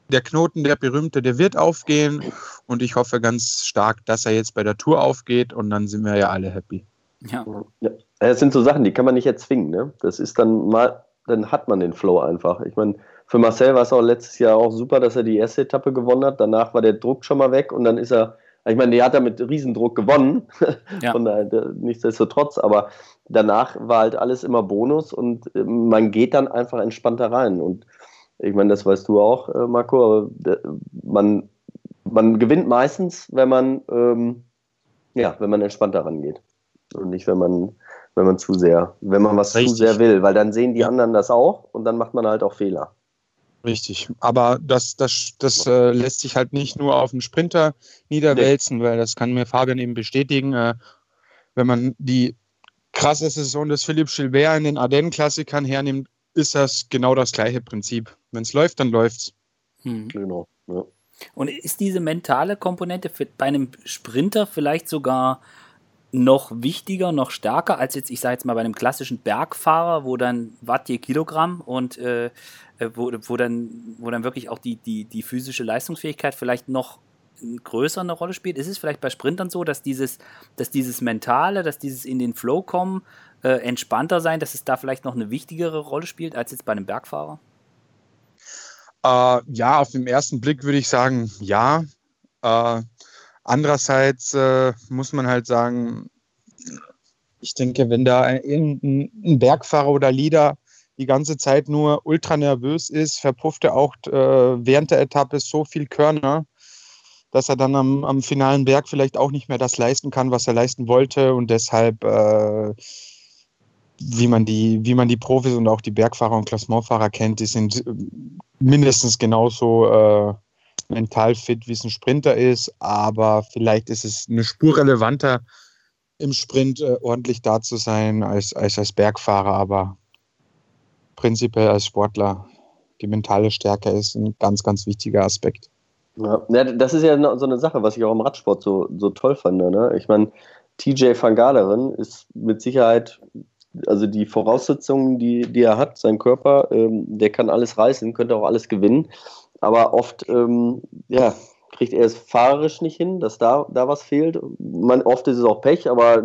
[SPEAKER 2] der Knoten, der berühmte, der wird aufgehen. Und ich hoffe ganz stark, dass er jetzt bei der Tour aufgeht und dann sind wir ja alle happy.
[SPEAKER 3] Ja. ja. Das sind so Sachen, die kann man nicht erzwingen. Ne? Das ist dann mal, dann hat man den Flow einfach. Ich meine, für Marcel war es auch letztes Jahr auch super, dass er die erste Etappe gewonnen hat. Danach war der Druck schon mal weg und dann ist er, ich meine, der hat er mit Riesendruck gewonnen. Ja. Von daher, nichtsdestotrotz, aber danach war halt alles immer Bonus und äh, man geht dann einfach entspannter rein. Und ich meine, das weißt du auch, äh, Marco, aber man, man gewinnt meistens, wenn man, ähm, ja, wenn man entspannter rangeht. Und nicht, wenn man wenn man zu sehr, wenn man was Richtig. zu sehr will, weil dann sehen die ja. anderen das auch und dann macht man halt auch Fehler.
[SPEAKER 2] Richtig, aber das, das, das äh, lässt sich halt nicht nur auf den Sprinter niederwälzen, nee. weil das kann mir Fabian eben bestätigen. Äh, wenn man die krasse Saison des Philipp Gilbert in den Ardennen-Klassikern hernimmt, ist das genau das gleiche Prinzip. Wenn es läuft, dann läuft's.
[SPEAKER 1] Hm. Genau. Ja. Und ist diese mentale Komponente für, bei einem Sprinter vielleicht sogar noch wichtiger, noch stärker als jetzt, ich sage jetzt mal, bei einem klassischen Bergfahrer, wo dann Watt je Kilogramm und äh, äh, wo, wo, dann, wo dann wirklich auch die, die, die physische Leistungsfähigkeit vielleicht noch größer eine Rolle spielt. Ist es vielleicht bei Sprintern so, dass dieses, dass dieses Mentale, dass dieses in den Flow kommen, äh, entspannter sein, dass es da vielleicht noch eine wichtigere Rolle spielt als jetzt bei einem Bergfahrer?
[SPEAKER 2] Äh, ja, auf den ersten Blick würde ich sagen, ja. Äh, Andererseits äh, muss man halt sagen, ich denke, wenn da irgendein Bergfahrer oder Leader die ganze Zeit nur ultra nervös ist, verpufft er auch äh, während der Etappe so viel Körner, dass er dann am, am, finalen Berg vielleicht auch nicht mehr das leisten kann, was er leisten wollte. Und deshalb, äh, wie, man die, wie man die Profis und auch die Bergfahrer und Klassementfahrer kennt, die sind mindestens genauso äh, mental fit, wie es ein Sprinter ist, aber vielleicht ist es eine Spur relevanter, im Sprint äh, ordentlich da zu sein als, als als Bergfahrer, aber prinzipiell als Sportler. Die mentale Stärke ist ein ganz, ganz wichtiger Aspekt.
[SPEAKER 3] Ja, das ist ja so eine Sache, was ich auch im Radsport so, so toll fand. Ne? Ich meine, TJ van Garderen ist mit Sicherheit, also die Voraussetzungen, die, die er hat, sein Körper, ähm, der kann alles reißen, könnte auch alles gewinnen. Aber oft, ähm, ja, kriegt er es fahrerisch nicht hin, dass da, da was fehlt. Man, oft ist es auch Pech, aber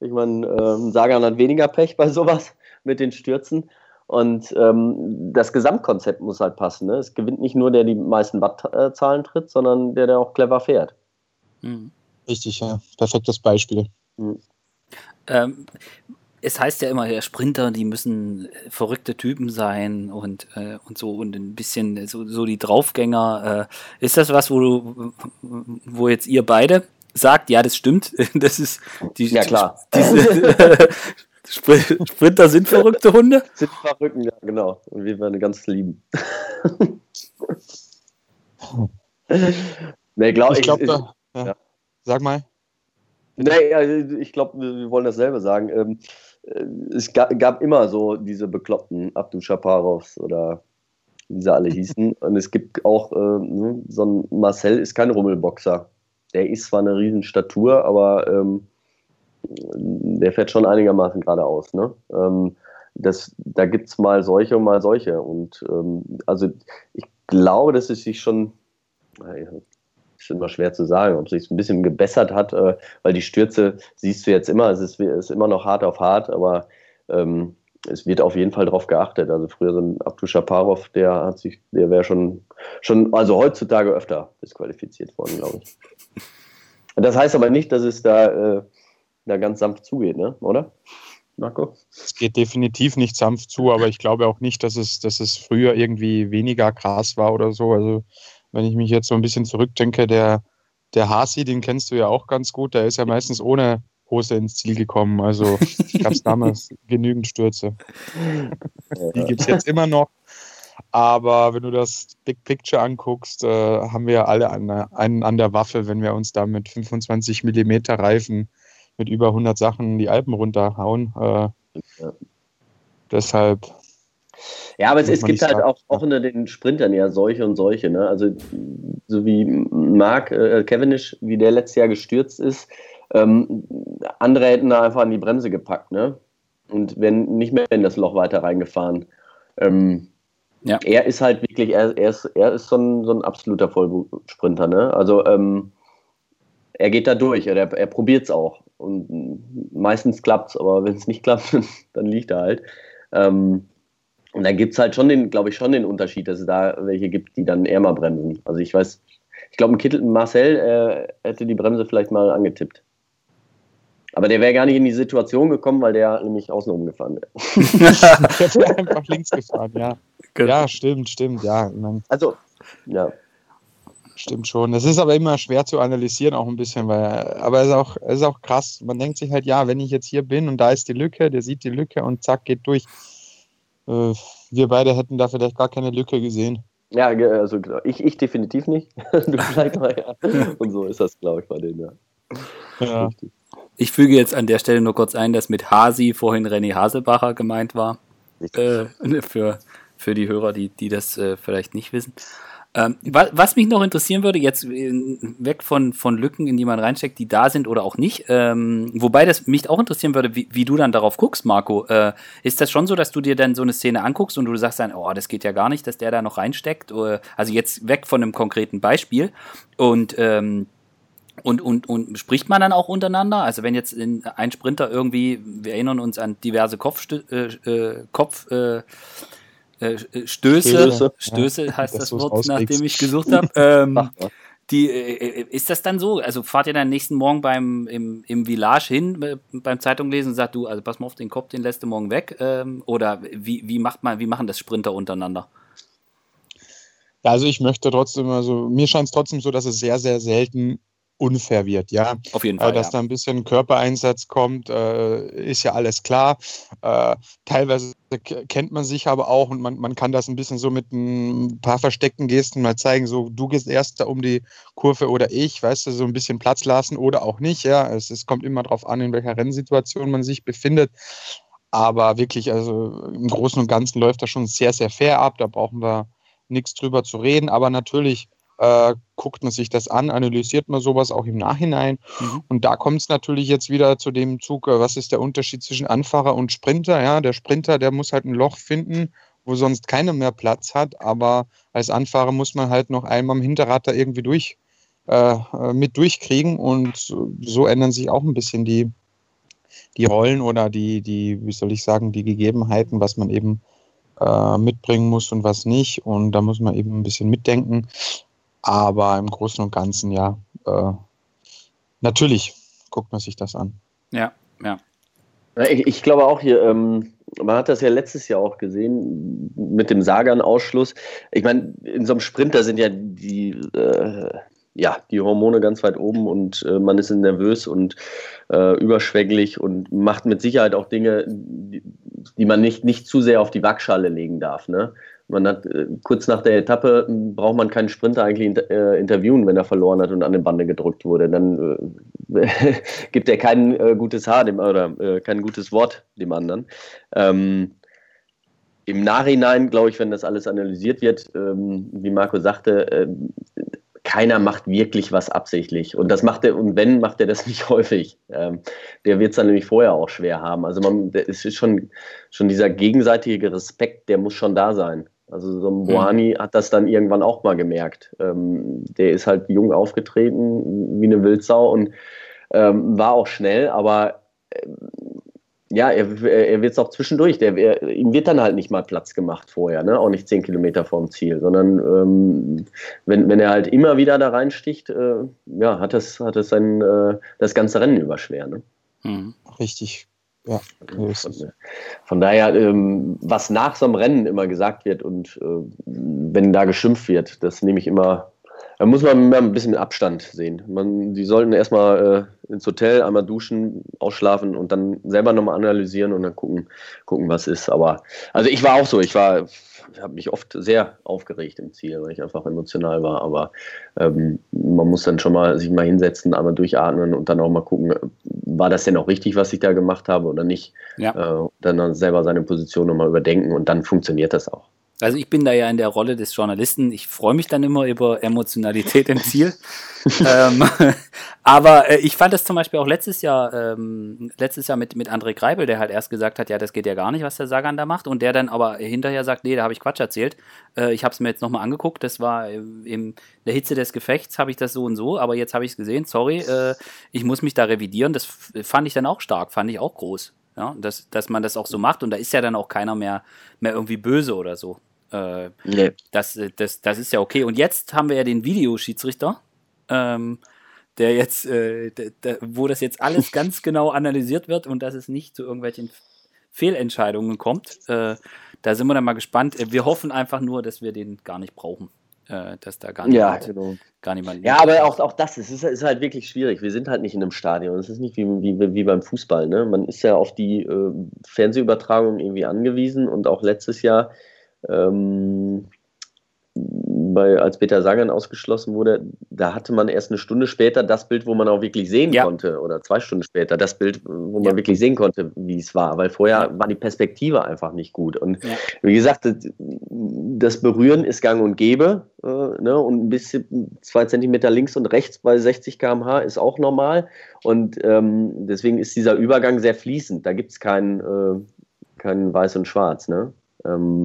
[SPEAKER 3] ich meine, ähm, Sagan hat weniger Pech bei sowas mit den Stürzen. Und ähm, das Gesamtkonzept muss halt passen. Ne? Es gewinnt nicht nur der, der die meisten Wattzahlen tritt, sondern der, der auch clever fährt.
[SPEAKER 2] Mhm. Richtig, ja. Perfektes Beispiel. Mhm.
[SPEAKER 1] Ähm, es heißt ja immer, ja, Sprinter, die müssen verrückte Typen sein und, äh, und so und ein bisschen so, so die Draufgänger. Äh, ist das was, wo du, wo jetzt ihr beide sagt, ja, das stimmt, das ist die,
[SPEAKER 3] ja, klar.
[SPEAKER 1] diese Sprinter sind verrückte Hunde?
[SPEAKER 3] Sind verrückt, ja, genau. Und wir werden ganz lieben.
[SPEAKER 2] nee, glaub, ich glaube, ja. ja. Sag mal.
[SPEAKER 3] Nee, ich glaube, wir wollen dasselbe sagen. Äh, es gab, immer so diese bekloppten Abdu Shaparovs oder wie sie alle hießen. Und es gibt auch äh, ne, so ein Marcel ist kein Rummelboxer. Der ist zwar eine Riesenstatur, aber ähm, der fährt schon einigermaßen geradeaus. Ne? Ähm, das, da gibt es mal solche und mal solche. Und ähm, also ich glaube, dass es sich schon, ist immer schwer zu sagen, ob es sich ein bisschen gebessert hat, äh, weil die Stürze siehst du jetzt immer, es ist, ist immer noch hart auf hart, aber ähm, es wird auf jeden Fall darauf geachtet. Also früher so ein Abdu Shaparov, der hat sich, der wäre schon, schon, also heutzutage öfter disqualifiziert worden, glaube ich. Das heißt aber nicht, dass es da äh, da ganz sanft zugeht, ne? oder?
[SPEAKER 2] Marco? Es geht definitiv nicht sanft zu, aber ich glaube auch nicht, dass es, dass es früher irgendwie weniger krass war oder so. Also wenn ich mich jetzt so ein bisschen zurückdenke, der, der Hasi, den kennst du ja auch ganz gut, der ist ja meistens ohne Hose ins Ziel gekommen. Also gab es damals genügend Stürze. Die gibt es jetzt immer noch. Aber wenn du das Big Picture anguckst, äh, haben wir alle einen an der Waffe, wenn wir uns da mit 25 Millimeter Reifen mit über 100 Sachen die Alpen runterhauen. Äh, ja. Deshalb.
[SPEAKER 3] Ja, aber es, es gibt halt auch, auch unter den Sprintern ja solche und solche. Ne? Also, so wie Mark äh, Cavendish, wie der letztes Jahr gestürzt ist, ähm, andere hätten da einfach an die Bremse gepackt. Ne? Und wenn nicht mehr in das Loch weiter reingefahren. Ähm, ja. Er ist halt wirklich, er, er ist, er ist so ein, so ein absoluter Vollsprinter. Ne? Also, ähm, er geht da durch, er, er probiert es auch. Und meistens klappt es, aber wenn es nicht klappt, dann liegt er halt. Ähm, und da gibt es halt schon den, glaube ich, schon den Unterschied, dass es da welche gibt, die dann eher mal bremsen. Also ich weiß, ich glaube, ein Kittel, Marcel äh, hätte die Bremse vielleicht mal angetippt. Aber der wäre gar nicht in die Situation gekommen, weil der nämlich außenrum gefahren wäre.
[SPEAKER 2] der wäre einfach links gefahren, ja. Genau. Ja, stimmt, stimmt, ja.
[SPEAKER 3] Also, ja.
[SPEAKER 2] Stimmt schon. Das ist aber immer schwer zu analysieren, auch ein bisschen, weil, aber es ist auch, es ist auch krass. Man denkt sich halt, ja, wenn ich jetzt hier bin und da ist die Lücke, der sieht die Lücke und zack, geht durch. Äh, wir beide hätten da vielleicht gar keine Lücke gesehen.
[SPEAKER 3] Ja, also ich, ich definitiv nicht. du vielleicht mal, ja. Und so ist das, glaube ich, bei denen, ja.
[SPEAKER 1] ja. Ich füge jetzt an der Stelle nur kurz ein, dass mit Hasi vorhin René Haselbacher gemeint war. Äh, für, für die Hörer, die, die das äh, vielleicht nicht wissen. Ähm, was, was, mich noch interessieren würde, jetzt äh, weg von, von Lücken, in die man reinsteckt, die da sind oder auch nicht, ähm, wobei das mich auch interessieren würde, wie, wie du dann darauf guckst, Marco. Äh, ist das schon so, dass du dir dann so eine Szene anguckst und du sagst dann, oh, das geht ja gar nicht, dass der da noch reinsteckt? Oder, also jetzt weg von einem konkreten Beispiel und ähm, und, und, und spricht man dann auch untereinander? Also wenn jetzt ein Sprinter irgendwie, wir erinnern uns an diverse Kopfstö äh, äh, Kopf, äh, äh, äh, Stöße, Stöße, Stöße ja, heißt das Wort, nachdem ich gesucht habe. Ähm, die, äh, äh, ist das dann so? Also fahrt ihr dann nächsten Morgen beim, im, im Village hin, äh, beim Zeitung lesen und sagt, du, also pass mal auf den Kopf, den lässt du morgen weg? Ähm, oder wie, wie, macht man, wie machen das Sprinter untereinander?
[SPEAKER 2] Ja, also ich möchte trotzdem, also mir scheint es trotzdem so, dass es sehr, sehr selten unfair wird, ja.
[SPEAKER 1] Auf jeden Fall.
[SPEAKER 2] Äh, dass
[SPEAKER 1] ja.
[SPEAKER 2] da ein bisschen Körpereinsatz kommt, äh, ist ja alles klar. Äh, teilweise kennt man sich aber auch und man, man kann das ein bisschen so mit ein paar versteckten Gesten mal zeigen, so du gehst erst da um die Kurve oder ich, weißt du, so ein bisschen Platz lassen oder auch nicht, ja. Es, es kommt immer darauf an, in welcher Rennsituation man sich befindet. Aber wirklich, also im Großen und Ganzen läuft das schon sehr, sehr fair ab. Da brauchen wir nichts drüber zu reden. Aber natürlich äh, guckt man sich das an, analysiert man sowas auch im Nachhinein. Mhm. Und da kommt es natürlich jetzt wieder zu dem Zug, äh, was ist der Unterschied zwischen Anfahrer und Sprinter? Ja, der Sprinter, der muss halt ein Loch finden, wo sonst keiner mehr Platz hat. Aber als Anfahrer muss man halt noch einmal am Hinterrad da irgendwie durch, äh, äh mit durchkriegen. Und so ändern sich auch ein bisschen die, die Rollen oder die, die, wie soll ich sagen, die Gegebenheiten, was man eben äh, mitbringen muss und was nicht. Und da muss man eben ein bisschen mitdenken. Aber im Großen und Ganzen, ja, äh, natürlich guckt man sich das an.
[SPEAKER 1] Ja, ja.
[SPEAKER 3] Ich, ich glaube auch hier, ähm, man hat das ja letztes Jahr auch gesehen mit dem Sagan-Ausschluss. Ich meine, in so einem Sprinter sind ja die, äh, ja, die Hormone ganz weit oben und äh, man ist nervös und äh, überschwänglich und macht mit Sicherheit auch Dinge, die, die, man nicht, nicht zu sehr auf die Waagschale legen darf. Ne? Man hat äh, kurz nach der Etappe braucht man keinen Sprinter eigentlich äh, interviewen, wenn er verloren hat und an den Bande gedrückt wurde. Dann äh, gibt er kein äh, gutes Haar dem, oder äh, kein gutes Wort dem anderen. Ähm, Im Nachhinein, glaube ich, wenn das alles analysiert wird, ähm, wie Marco sagte, äh, keiner macht wirklich was absichtlich. Und das macht er, und wenn, macht er das nicht häufig. Ähm, der wird es dann nämlich vorher auch schwer haben. Also man, es ist schon, schon dieser gegenseitige Respekt, der muss schon da sein. Also so ein mhm. Boani mhm. hat das dann irgendwann auch mal gemerkt. Ähm, der ist halt jung aufgetreten, wie eine Wildsau und ähm, war auch schnell, aber äh, ja, er, er wird es auch zwischendurch. Der, er, ihm wird dann halt nicht mal Platz gemacht vorher, ne? auch nicht zehn Kilometer vorm Ziel, sondern ähm, wenn, wenn er halt immer wieder da reinsticht, äh, ja, hat es hat das sein, äh, das ganze Rennen über schwer. Ne?
[SPEAKER 2] Mhm. Richtig. Ja,
[SPEAKER 3] von, von, daher, ähm, was nach so einem Rennen immer gesagt wird und äh, wenn da geschimpft wird, das nehme ich immer da muss man ein bisschen mit Abstand sehen. Man, die sollten erstmal äh, ins Hotel, einmal duschen, ausschlafen und dann selber nochmal analysieren und dann gucken, gucken, was ist. Aber also ich war auch so, ich war, habe mich oft sehr aufgeregt im Ziel, weil ich einfach emotional war. Aber ähm, man muss dann schon mal sich mal hinsetzen, einmal durchatmen und dann auch mal gucken, war das denn auch richtig, was ich da gemacht habe oder nicht. Ja. Äh, dann selber seine Position nochmal überdenken und dann funktioniert das auch.
[SPEAKER 1] Also ich bin da ja in der Rolle des Journalisten. Ich freue mich dann immer über Emotionalität im Ziel. ähm, aber äh, ich fand das zum Beispiel auch letztes Jahr, ähm, letztes Jahr mit, mit André Greibel, der halt erst gesagt hat, ja, das geht ja gar nicht, was der Sagan da macht. Und der dann aber hinterher sagt, nee, da habe ich Quatsch erzählt. Äh, ich habe es mir jetzt nochmal angeguckt. Das war äh, in der Hitze des Gefechts, habe ich das so und so. Aber jetzt habe ich es gesehen. Sorry, äh, ich muss mich da revidieren. Das fand ich dann auch stark, fand ich auch groß. Ja, dass, dass man das auch so macht und da ist ja dann auch keiner mehr, mehr irgendwie böse oder so. Äh, nee. das, das, das ist ja okay. Und jetzt haben wir ja den Videoschiedsrichter, ähm, der jetzt, äh, der, der, wo das jetzt alles ganz genau analysiert wird und dass es nicht zu irgendwelchen Fehlentscheidungen kommt. Äh, da sind wir dann mal gespannt. Wir hoffen einfach nur, dass wir den gar nicht brauchen. Äh, dass da gar
[SPEAKER 3] niemand, ja, genau. gar niemand. Ja, aber auch, auch das ist, ist, halt wirklich schwierig. Wir sind halt nicht in einem Stadion. Es ist nicht wie, wie, wie beim Fußball. Ne? Man ist ja auf die äh, Fernsehübertragung irgendwie angewiesen und auch letztes Jahr ähm, bei, als Peter Sagan ausgeschlossen wurde, da hatte man erst eine Stunde später das Bild, wo man auch wirklich sehen ja. konnte, oder zwei Stunden später das Bild, wo man ja. wirklich sehen konnte, wie es war, weil vorher ja. war die Perspektive einfach nicht gut. Und wie gesagt, das Berühren ist gang und gäbe, äh, ne? und ein bisschen zwei Zentimeter links und rechts bei 60 km/h ist auch normal. Und ähm, deswegen ist dieser Übergang sehr fließend. Da gibt es kein, äh, kein Weiß und Schwarz. Ne? Ähm,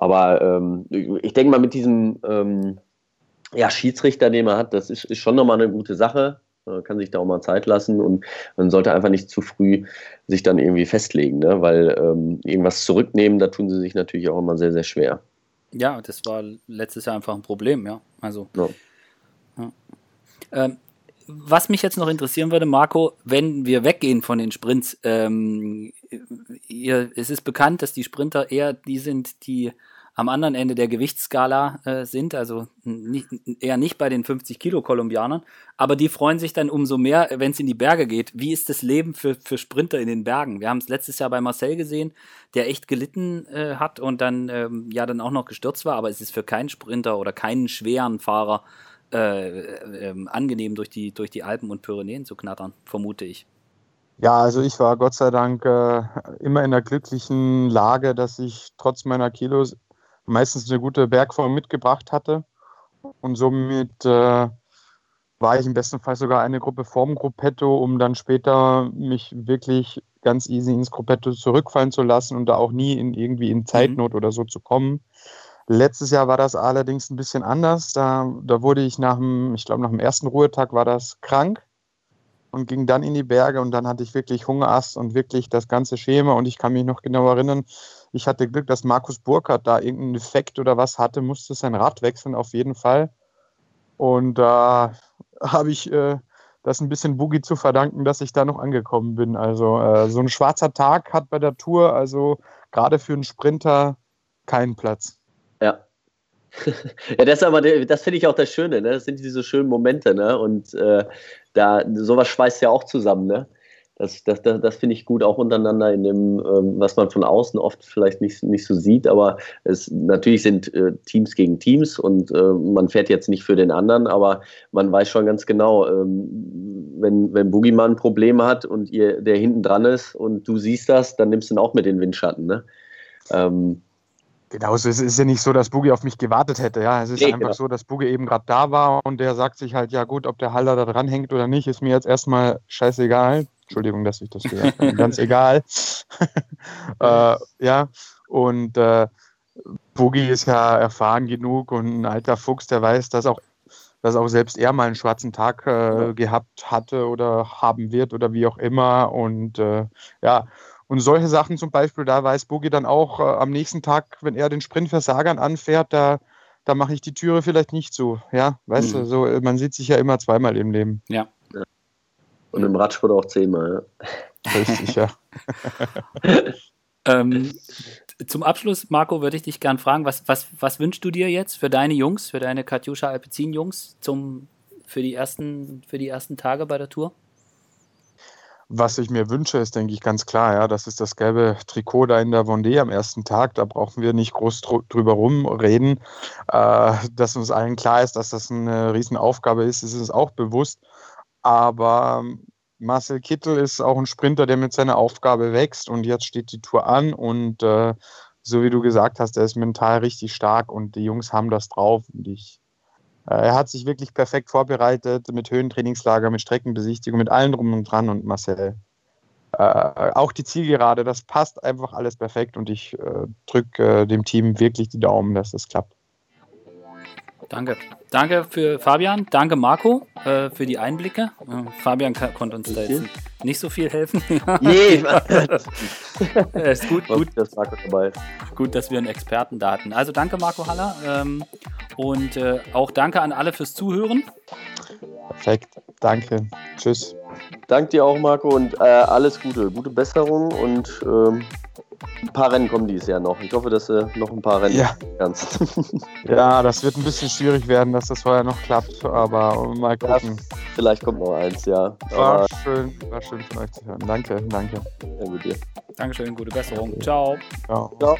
[SPEAKER 3] aber ähm, ich denke mal, mit diesem ähm, ja, Schiedsrichter, den man hat, das ist, ist schon nochmal eine gute Sache. Man kann sich da auch mal Zeit lassen und man sollte einfach nicht zu früh sich dann irgendwie festlegen, ne? weil ähm, irgendwas zurücknehmen, da tun sie sich natürlich auch immer sehr, sehr schwer.
[SPEAKER 1] Ja, das war letztes Jahr einfach ein Problem, ja. Also. Ja. ja. Ähm, was mich jetzt noch interessieren würde, Marco, wenn wir weggehen von den Sprints, ähm, ihr, es ist bekannt, dass die Sprinter eher die sind, die am anderen Ende der Gewichtsskala äh, sind, also nicht, eher nicht bei den 50 Kilo Kolumbianern, aber die freuen sich dann umso mehr, wenn es in die Berge geht. Wie ist das Leben für, für Sprinter in den Bergen? Wir haben es letztes Jahr bei Marcel gesehen, der echt gelitten äh, hat und dann ähm, ja dann auch noch gestürzt war, aber es ist für keinen Sprinter oder keinen schweren Fahrer äh, äh, angenehm durch die, durch die Alpen und Pyrenäen zu knattern, vermute ich.
[SPEAKER 2] Ja, also ich war Gott sei Dank äh, immer in der glücklichen Lage, dass ich trotz meiner Kilos meistens eine gute Bergform mitgebracht hatte. Und somit äh, war ich im besten Fall sogar eine Gruppe vorm Gruppetto, um dann später mich wirklich ganz easy ins Gruppetto zurückfallen zu lassen und da auch nie in irgendwie in Zeitnot mhm. oder so zu kommen. Letztes Jahr war das allerdings ein bisschen anders. Da, da wurde ich nach dem, ich glaube, nach dem ersten Ruhetag war das krank und ging dann in die Berge und dann hatte ich wirklich Hungerast und wirklich das ganze Schema und ich kann mich noch genau erinnern, ich hatte Glück, dass Markus Burkhardt da irgendeinen Effekt oder was hatte, musste sein Rad wechseln auf jeden Fall und da äh, habe ich äh, das ein bisschen Boogie zu verdanken, dass ich da noch angekommen bin. Also äh, so ein schwarzer Tag hat bei der Tour, also gerade für einen Sprinter, keinen Platz.
[SPEAKER 3] Ja, das das finde ich auch das Schöne, ne? Das sind diese schönen Momente, ne? Und äh, da sowas schweißt ja auch zusammen, ne? Das, das, das, das finde ich gut, auch untereinander in dem, ähm, was man von außen oft vielleicht nicht, nicht so sieht, aber es natürlich sind äh, Teams gegen Teams und äh, man fährt jetzt nicht für den anderen, aber man weiß schon ganz genau, ähm, wenn, wenn Boogeyman Probleme hat und ihr, der hinten dran ist und du siehst das, dann nimmst du ihn auch mit den Windschatten, ne? Ähm,
[SPEAKER 2] Genau, es ist ja nicht so, dass Boogie auf mich gewartet hätte. Ja, es ist nee, einfach genau. so, dass Boogie eben gerade da war und der sagt sich halt, ja gut, ob der Halter da dran hängt oder nicht, ist mir jetzt erstmal scheißegal. Entschuldigung, dass ich das gesagt habe. Ganz egal. äh, ja, und äh, Boogie ist ja erfahren genug und ein alter Fuchs, der weiß, dass auch, dass auch selbst er mal einen schwarzen Tag äh, gehabt hatte oder haben wird oder wie auch immer. Und äh, ja, und solche Sachen zum Beispiel, da weiß Boogie dann auch äh, am nächsten Tag, wenn er den Sprintversagern anfährt, da, da mache ich die Türe vielleicht nicht zu. Ja, weißt mhm. du, so, man sieht sich ja immer zweimal im Leben.
[SPEAKER 1] Ja. ja.
[SPEAKER 3] Und im Radsport auch zehnmal.
[SPEAKER 2] Ja. Richtig, ja.
[SPEAKER 1] ähm, zum Abschluss, Marco, würde ich dich gern fragen, was, was, was wünschst du dir jetzt für deine Jungs, für deine Katjuscha Alpecin-Jungs für, die ersten, für die ersten Tage bei der Tour?
[SPEAKER 2] Was ich mir wünsche, ist, denke ich, ganz klar, ja, das ist das gelbe Trikot da in der Vendée am ersten Tag. Da brauchen wir nicht groß drüber rumreden. Äh, dass uns allen klar ist, dass das eine Riesenaufgabe ist, ist uns auch bewusst. Aber Marcel Kittel ist auch ein Sprinter, der mit seiner Aufgabe wächst und jetzt steht die Tour an und äh, so wie du gesagt hast, er ist mental richtig stark und die Jungs haben das drauf und ich er hat sich wirklich perfekt vorbereitet mit Höhentrainingslager, mit Streckenbesichtigung, mit allem drum und dran und Marcel. Äh, auch die Zielgerade, das passt einfach alles perfekt und ich äh, drücke äh, dem Team wirklich die Daumen, dass das klappt.
[SPEAKER 1] Danke. Danke für Fabian, danke Marco äh, für die Einblicke. Äh, Fabian konnte uns da jetzt nicht so viel helfen. nee, ist gut, gut. Das dabei. gut, dass wir einen Experten da hatten. Also danke Marco Haller ähm, und äh, auch danke an alle fürs Zuhören.
[SPEAKER 2] Perfekt, danke. Tschüss.
[SPEAKER 3] Danke dir auch, Marco, und äh, alles Gute. Gute Besserung und ähm, ein paar Rennen kommen dieses Jahr noch. Ich hoffe, dass du noch ein paar Rennen
[SPEAKER 2] ja. kannst. ja, das wird ein bisschen schwierig werden, dass das vorher noch klappt, aber mal gucken. Ja,
[SPEAKER 3] vielleicht kommt noch eins, ja.
[SPEAKER 2] War schön, war schön von euch zu hören. Danke, danke.
[SPEAKER 1] Danke dir. Dankeschön, gute Besserung. Ciao.
[SPEAKER 3] Ciao. Ciao.